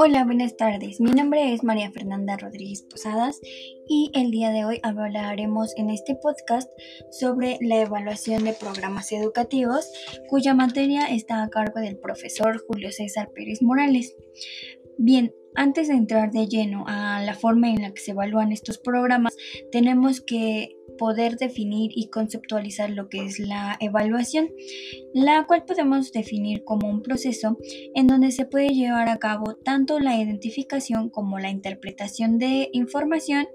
Hola, buenas tardes. Mi nombre es María Fernanda Rodríguez Posadas y el día de hoy hablaremos en este podcast sobre la evaluación de programas educativos cuya materia está a cargo del profesor Julio César Pérez Morales. Bien, antes de entrar de lleno a la forma en la que se evalúan estos programas, tenemos que poder definir y conceptualizar lo que es la evaluación, la cual podemos definir como un proceso en donde se puede llevar a cabo tanto la identificación como la interpretación de información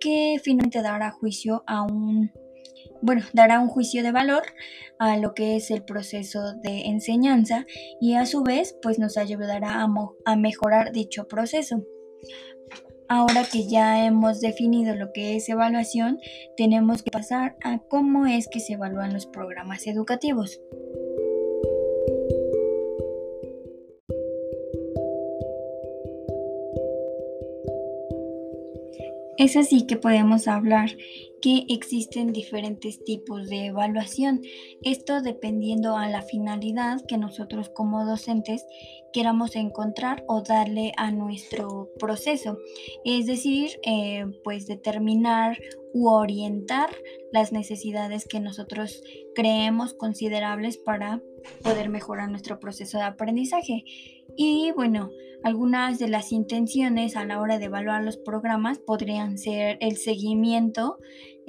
que finalmente dará juicio a un bueno, dará un juicio de valor a lo que es el proceso de enseñanza y a su vez pues nos ayudará a, a mejorar dicho proceso. Ahora que ya hemos definido lo que es evaluación, tenemos que pasar a cómo es que se evalúan los programas educativos. Es así que podemos hablar que existen diferentes tipos de evaluación, esto dependiendo a la finalidad que nosotros como docentes queramos encontrar o darle a nuestro proceso, es decir, eh, pues determinar u orientar las necesidades que nosotros creemos considerables para poder mejorar nuestro proceso de aprendizaje. Y bueno, algunas de las intenciones a la hora de evaluar los programas podrían ser el seguimiento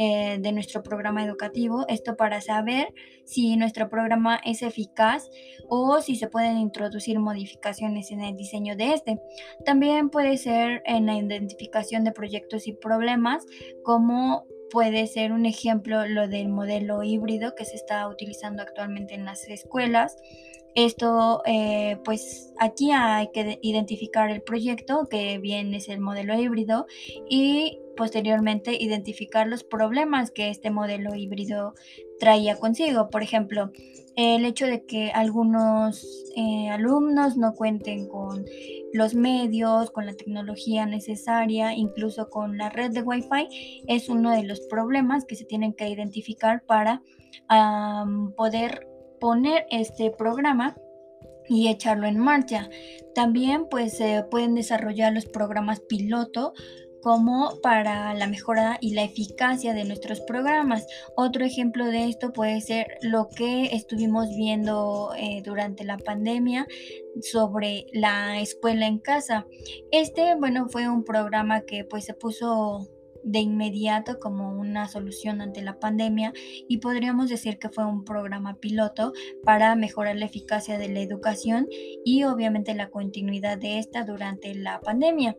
eh, de nuestro programa educativo, esto para saber si nuestro programa es eficaz o si se pueden introducir modificaciones en el diseño de este. También puede ser en la identificación de proyectos y problemas como puede ser un ejemplo lo del modelo híbrido que se está utilizando actualmente en las escuelas. Esto, eh, pues aquí hay que identificar el proyecto, que bien es el modelo híbrido, y posteriormente identificar los problemas que este modelo híbrido traía consigo. Por ejemplo, el hecho de que algunos eh, alumnos no cuenten con los medios, con la tecnología necesaria, incluso con la red de Wi-Fi, es uno de los problemas que se tienen que identificar para poder poner este programa y echarlo en marcha. También pues se pueden desarrollar los programas piloto como para la mejora y la eficacia de nuestros programas. Otro ejemplo de esto puede ser lo que estuvimos viendo eh, durante la pandemia sobre la escuela en casa. Este, bueno, fue un programa que pues se puso de inmediato como una solución ante la pandemia y podríamos decir que fue un programa piloto para mejorar la eficacia de la educación y obviamente la continuidad de esta durante la pandemia.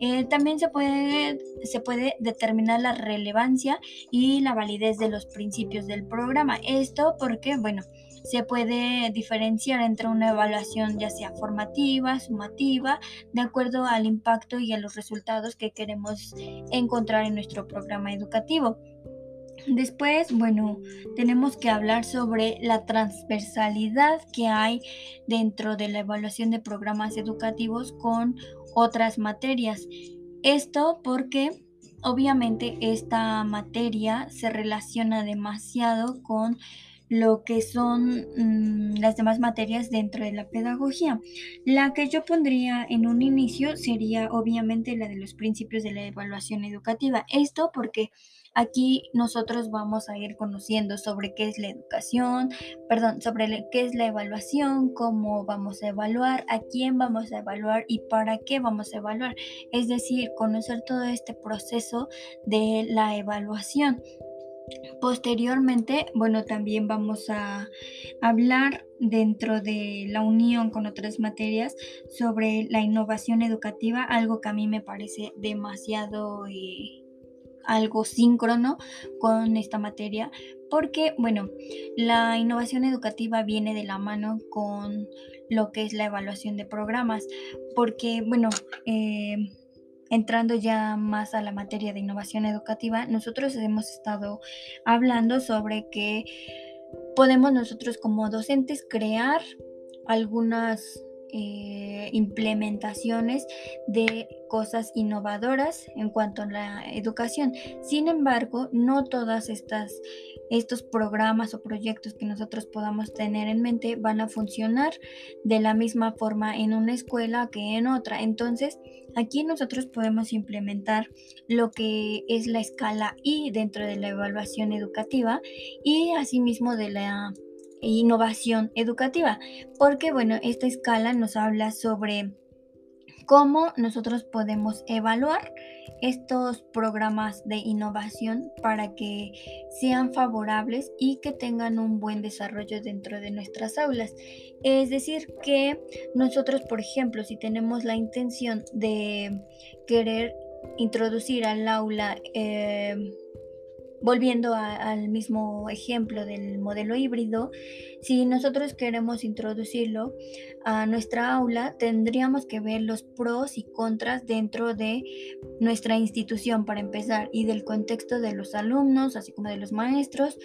Eh, también se puede, se puede determinar la relevancia y la validez de los principios del programa. Esto porque, bueno, se puede diferenciar entre una evaluación ya sea formativa, sumativa, de acuerdo al impacto y a los resultados que queremos encontrar en nuestro programa educativo. Después, bueno, tenemos que hablar sobre la transversalidad que hay dentro de la evaluación de programas educativos con otras materias. Esto porque obviamente esta materia se relaciona demasiado con lo que son mm, las demás materias dentro de la pedagogía. La que yo pondría en un inicio sería obviamente la de los principios de la evaluación educativa. Esto porque aquí nosotros vamos a ir conociendo sobre qué es la educación, perdón, sobre qué es la evaluación, cómo vamos a evaluar, a quién vamos a evaluar y para qué vamos a evaluar. Es decir, conocer todo este proceso de la evaluación. Posteriormente, bueno, también vamos a hablar dentro de la unión con otras materias sobre la innovación educativa, algo que a mí me parece demasiado eh, algo síncrono con esta materia, porque, bueno, la innovación educativa viene de la mano con lo que es la evaluación de programas, porque, bueno, eh, entrando ya más a la materia de innovación educativa, nosotros hemos estado hablando sobre que podemos nosotros como docentes crear algunas eh, implementaciones de cosas innovadoras en cuanto a la educación. Sin embargo, no todas estas estos programas o proyectos que nosotros podamos tener en mente van a funcionar de la misma forma en una escuela que en otra. Entonces, aquí nosotros podemos implementar lo que es la escala I dentro de la evaluación educativa y asimismo de la innovación educativa, porque bueno, esta escala nos habla sobre cómo nosotros podemos evaluar estos programas de innovación para que sean favorables y que tengan un buen desarrollo dentro de nuestras aulas. Es decir, que nosotros, por ejemplo, si tenemos la intención de querer introducir al aula eh, Volviendo al mismo ejemplo del modelo híbrido, si nosotros queremos introducirlo a nuestra aula, tendríamos que ver los pros y contras dentro de nuestra institución para empezar y del contexto de los alumnos, así como de los maestros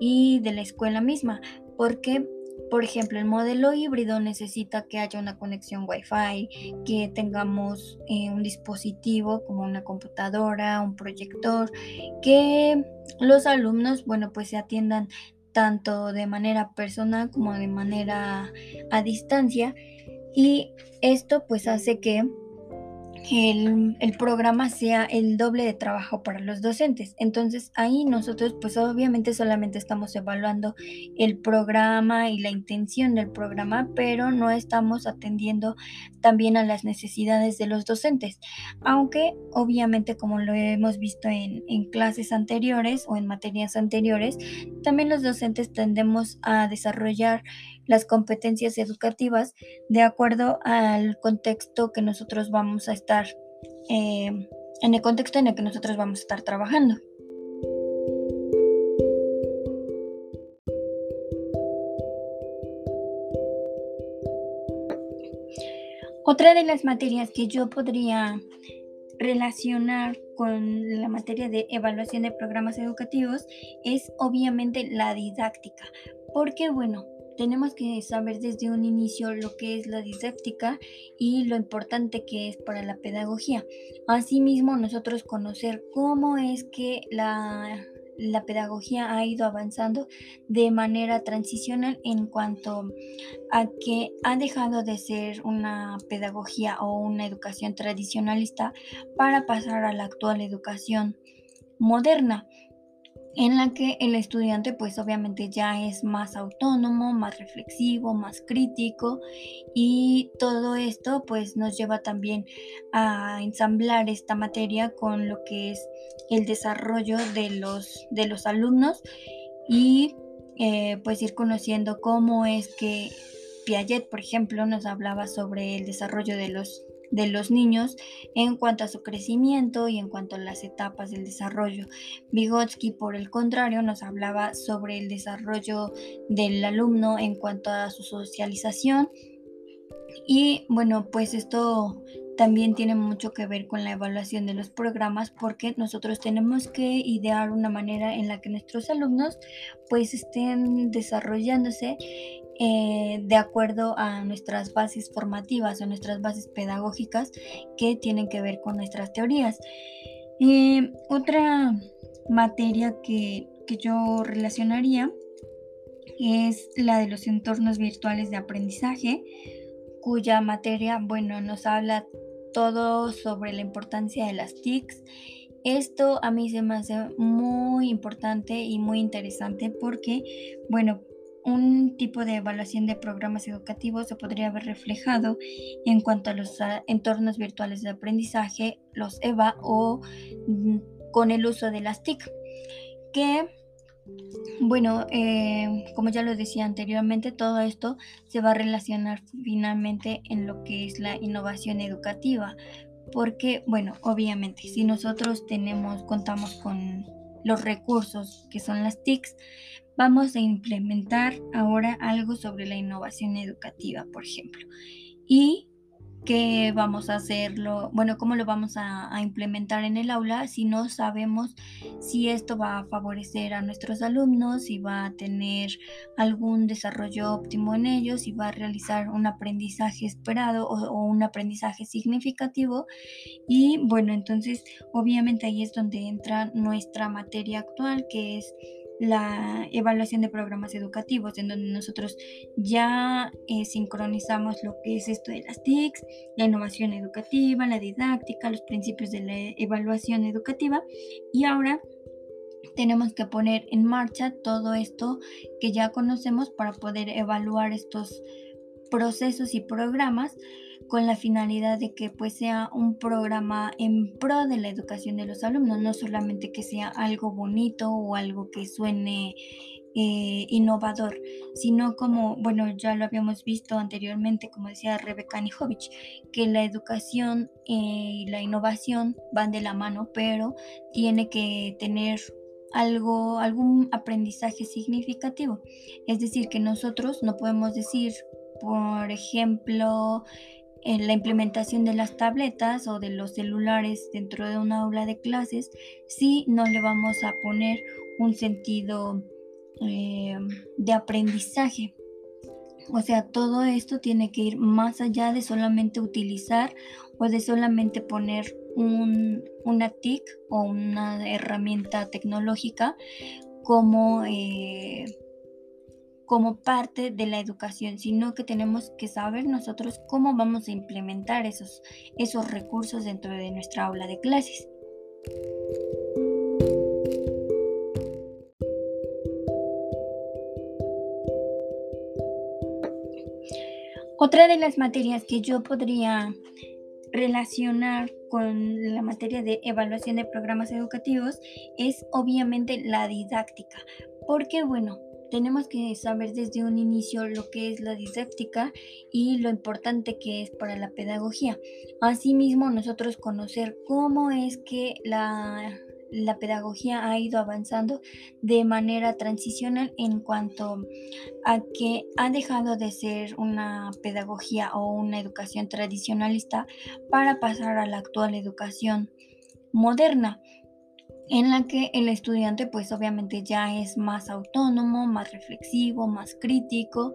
y de la escuela misma, porque por ejemplo, el modelo híbrido necesita que haya una conexión Wi-Fi, que tengamos eh, un dispositivo como una computadora, un proyector, que los alumnos, bueno, pues se atiendan tanto de manera personal como de manera a distancia. Y esto pues hace que el, el, programa sea el doble de trabajo para los docentes. Entonces ahí nosotros pues obviamente solamente estamos evaluando el programa y la intención del programa, pero no estamos atendiendo también a las necesidades de los docentes. Aunque obviamente como lo hemos visto en, en clases anteriores o en materias anteriores, también los docentes tendemos a desarrollar las competencias educativas de acuerdo al contexto que nosotros vamos a estar, eh, en el contexto en el que nosotros vamos a estar trabajando. Otra de las materias que yo podría relacionar con la materia de evaluación de programas educativos es obviamente la didáctica, porque bueno, tenemos que saber desde un inicio lo que es la didáctica y lo importante que es para la pedagogía. Asimismo, nosotros conocer cómo es que la, la pedagogía ha ido avanzando de manera transicional en cuanto a que ha dejado de ser una pedagogía o una educación tradicionalista para pasar a la actual educación moderna en la que el estudiante pues obviamente ya es más autónomo, más reflexivo, más crítico y todo esto pues nos lleva también a ensamblar esta materia con lo que es el desarrollo de los, de los alumnos y eh, pues ir conociendo cómo es que Piaget, por ejemplo, nos hablaba sobre el desarrollo de los de los niños en cuanto a su crecimiento y en cuanto a las etapas del desarrollo. Vygotsky, por el contrario, nos hablaba sobre el desarrollo del alumno en cuanto a su socialización. Y bueno, pues esto también tiene mucho que ver con la evaluación de los programas porque nosotros tenemos que idear una manera en la que nuestros alumnos pues estén desarrollándose eh, de acuerdo a nuestras bases formativas o nuestras bases pedagógicas que tienen que ver con nuestras teorías. Eh, otra materia que, que yo relacionaría es la de los entornos virtuales de aprendizaje, cuya materia, bueno, nos habla todo sobre la importancia de las TICs. Esto a mí se me hace muy importante y muy interesante porque, bueno, un tipo de evaluación de programas educativos se podría haber reflejado en cuanto a los ah, entornos virtuales de aprendizaje, los EVA o mm, con el uso de las TIC, que bueno, eh, como ya lo decía anteriormente, todo esto se va a relacionar finalmente en lo que es la innovación educativa, porque, bueno, obviamente, si nosotros tenemos, contamos con los recursos que son las TICs, vamos a implementar ahora algo sobre la innovación educativa, por ejemplo. Y qué vamos a hacerlo, bueno, cómo lo vamos a, implementar en el aula si no sabemos si esto va a favorecer a nuestros alumnos, si va a tener algún desarrollo óptimo en ellos, si va a realizar un aprendizaje esperado o, o un aprendizaje significativo. Y bueno, entonces obviamente ahí es donde entra nuestra materia actual, que es la evaluación de programas educativos, en donde nosotros ya eh, sincronizamos lo que es esto de las TICs, la innovación educativa, la didáctica, los principios de la evaluación educativa y ahora tenemos que poner en marcha todo esto que ya conocemos para poder evaluar estos procesos y programas con la finalidad de que pues sea un programa en pro de la educación de los alumnos, no solamente que sea algo bonito o algo que suene eh, innovador, sino como, bueno, ya lo habíamos visto anteriormente, como decía Rebeca Nijovic, que la educación y la innovación van de la mano, pero tiene que tener algo, algún aprendizaje significativo. Es decir, que nosotros no podemos decir, por ejemplo, la implementación de las tabletas o de los celulares dentro de un aula de clases si no le vamos a poner un sentido eh, de aprendizaje. O sea, todo esto tiene que ir más allá de solamente utilizar o de solamente poner un, una TIC o una herramienta tecnológica como eh, como parte de la educación, sino que tenemos que saber nosotros cómo vamos a implementar esos, esos recursos dentro de nuestra aula de clases. Otra de las materias que yo podría relacionar con la materia de evaluación de programas educativos es obviamente la didáctica, porque bueno, tenemos que saber desde un inicio lo que es la didáctica y lo importante que es para la pedagogía. Asimismo, nosotros conocer cómo es que la, la pedagogía ha ido avanzando de manera transicional en cuanto a que ha dejado de ser una pedagogía o una educación tradicionalista para pasar a la actual educación moderna en la que el estudiante pues obviamente ya es más autónomo, más reflexivo, más crítico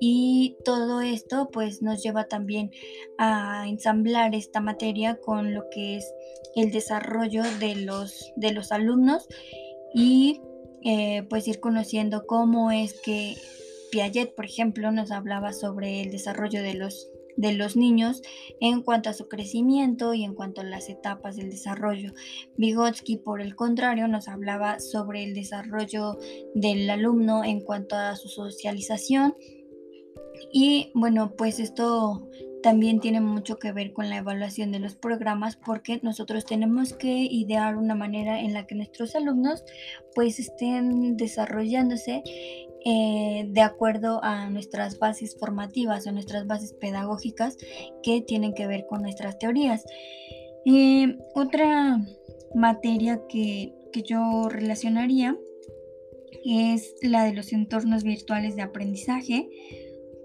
y todo esto pues nos lleva también a ensamblar esta materia con lo que es el desarrollo de los, de los alumnos y eh, pues ir conociendo cómo es que Piaget, por ejemplo, nos hablaba sobre el desarrollo de los de los niños en cuanto a su crecimiento y en cuanto a las etapas del desarrollo. Vygotsky, por el contrario, nos hablaba sobre el desarrollo del alumno en cuanto a su socialización. Y bueno, pues esto también tiene mucho que ver con la evaluación de los programas porque nosotros tenemos que idear una manera en la que nuestros alumnos pues estén desarrollándose eh, de acuerdo a nuestras bases formativas o nuestras bases pedagógicas que tienen que ver con nuestras teorías. Eh, otra materia que, que yo relacionaría es la de los entornos virtuales de aprendizaje,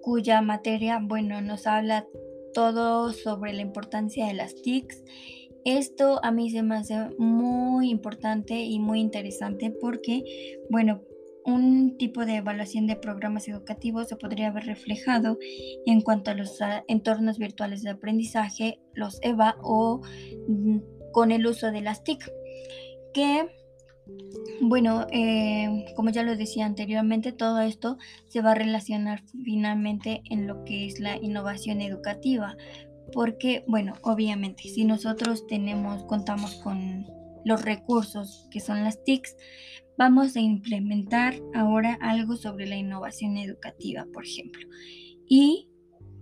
cuya materia, bueno, nos habla todo sobre la importancia de las TICs. Esto a mí se me hace muy importante y muy interesante porque, bueno, un tipo de evaluación de programas educativos se podría ver reflejado en cuanto a los ah, entornos virtuales de aprendizaje, los EVA o mm, con el uso de las TIC, que bueno, eh, como ya lo decía anteriormente, todo esto se va a relacionar finalmente en lo que es la innovación educativa, porque, bueno, obviamente, si nosotros tenemos, contamos con los recursos que son las TICs, vamos a implementar ahora algo sobre la innovación educativa, por ejemplo. Y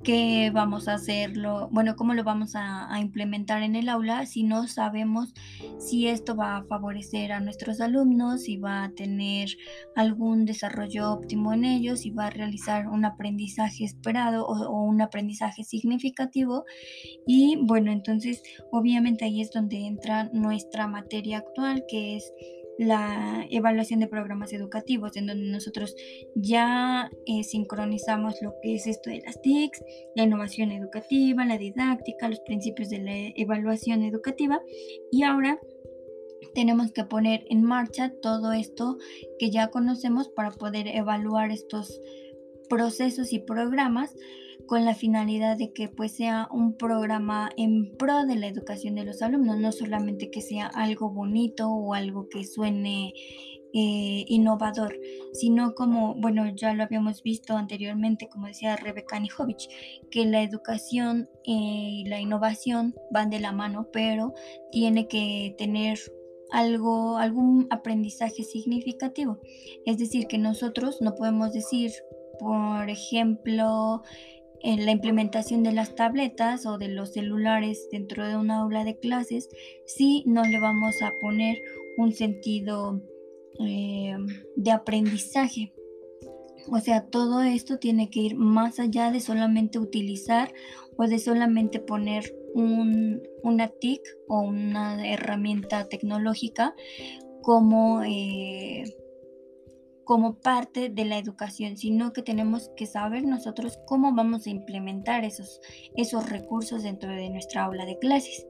qué vamos a hacerlo, bueno, cómo lo vamos a, implementar en el aula si no sabemos si esto va a favorecer a nuestros alumnos, si va a tener algún desarrollo óptimo en ellos, si va a realizar un aprendizaje esperado o, o un aprendizaje significativo. Y bueno, entonces obviamente ahí es donde entra nuestra materia actual, que es la evaluación de programas educativos, en donde nosotros ya eh, sincronizamos lo que es esto de las TICs, la innovación educativa, la didáctica, los principios de la evaluación educativa y ahora tenemos que poner en marcha todo esto que ya conocemos para poder evaluar estos procesos y programas con la finalidad de que pues sea un programa en pro de la educación de los alumnos, no solamente que sea algo bonito o algo que suene eh, innovador, sino como, bueno, ya lo habíamos visto anteriormente, como decía Rebeca Nijovic, que la educación y la innovación van de la mano, pero tiene que tener algo, algún aprendizaje significativo. Es decir, que nosotros no podemos decir, por ejemplo, en la implementación de las tabletas o de los celulares dentro de una aula de clases si no le vamos a poner un sentido eh, de aprendizaje. O sea, todo esto tiene que ir más allá de solamente utilizar o de solamente poner un, una TIC o una herramienta tecnológica como... Eh, como parte de la educación, sino que tenemos que saber nosotros cómo vamos a implementar esos, esos recursos dentro de nuestra aula de clases.